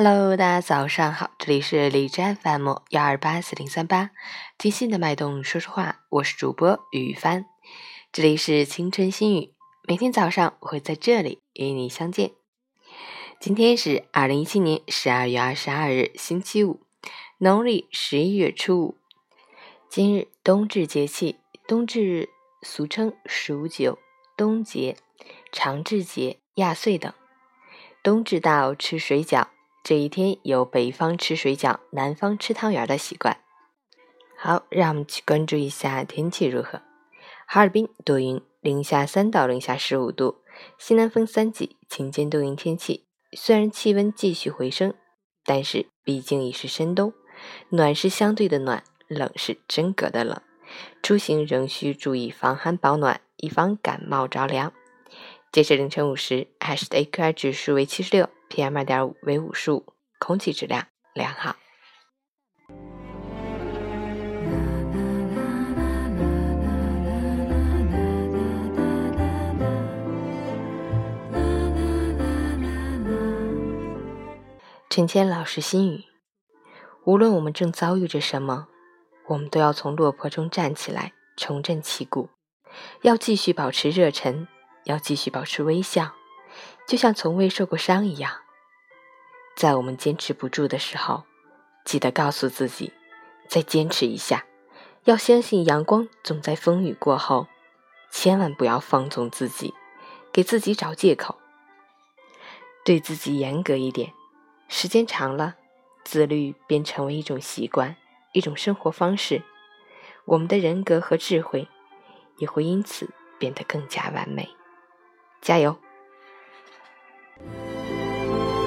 Hello，大家早上好，这里是李斋 FM 幺二八四零三八，听心的脉动说说话，我是主播雨帆，这里是清晨心语，每天早上我会在这里与你相见。今天是二零一七年十二月二十二日，星期五，农历十一月初五。今日冬至节气，冬至日俗称数九、冬节、长至节、亚岁等。冬至到吃水饺。这一天有北方吃水饺、南方吃汤圆的习惯。好，让我们去关注一下天气如何。哈尔滨多云，零下三到零下十五度，西南风三级，晴间多云天气。虽然气温继续回升，但是毕竟已是深冬，暖是相对的暖，冷是真格的冷。出行仍需注意防寒保暖，以防感冒着凉。截至凌晨五时，海市的 AQI 指数为七十六。PM 二点五为五十五，空气质量良好。陈谦老师心语：无论我们正遭遇着什么，我们都要从落魄中站起来，重振旗鼓，要继续保持热忱，要继续保持微笑。就像从未受过伤一样，在我们坚持不住的时候，记得告诉自己，再坚持一下。要相信阳光总在风雨过后，千万不要放纵自己，给自己找借口。对自己严格一点，时间长了，自律便成为一种习惯，一种生活方式。我们的人格和智慧也会因此变得更加完美。加油！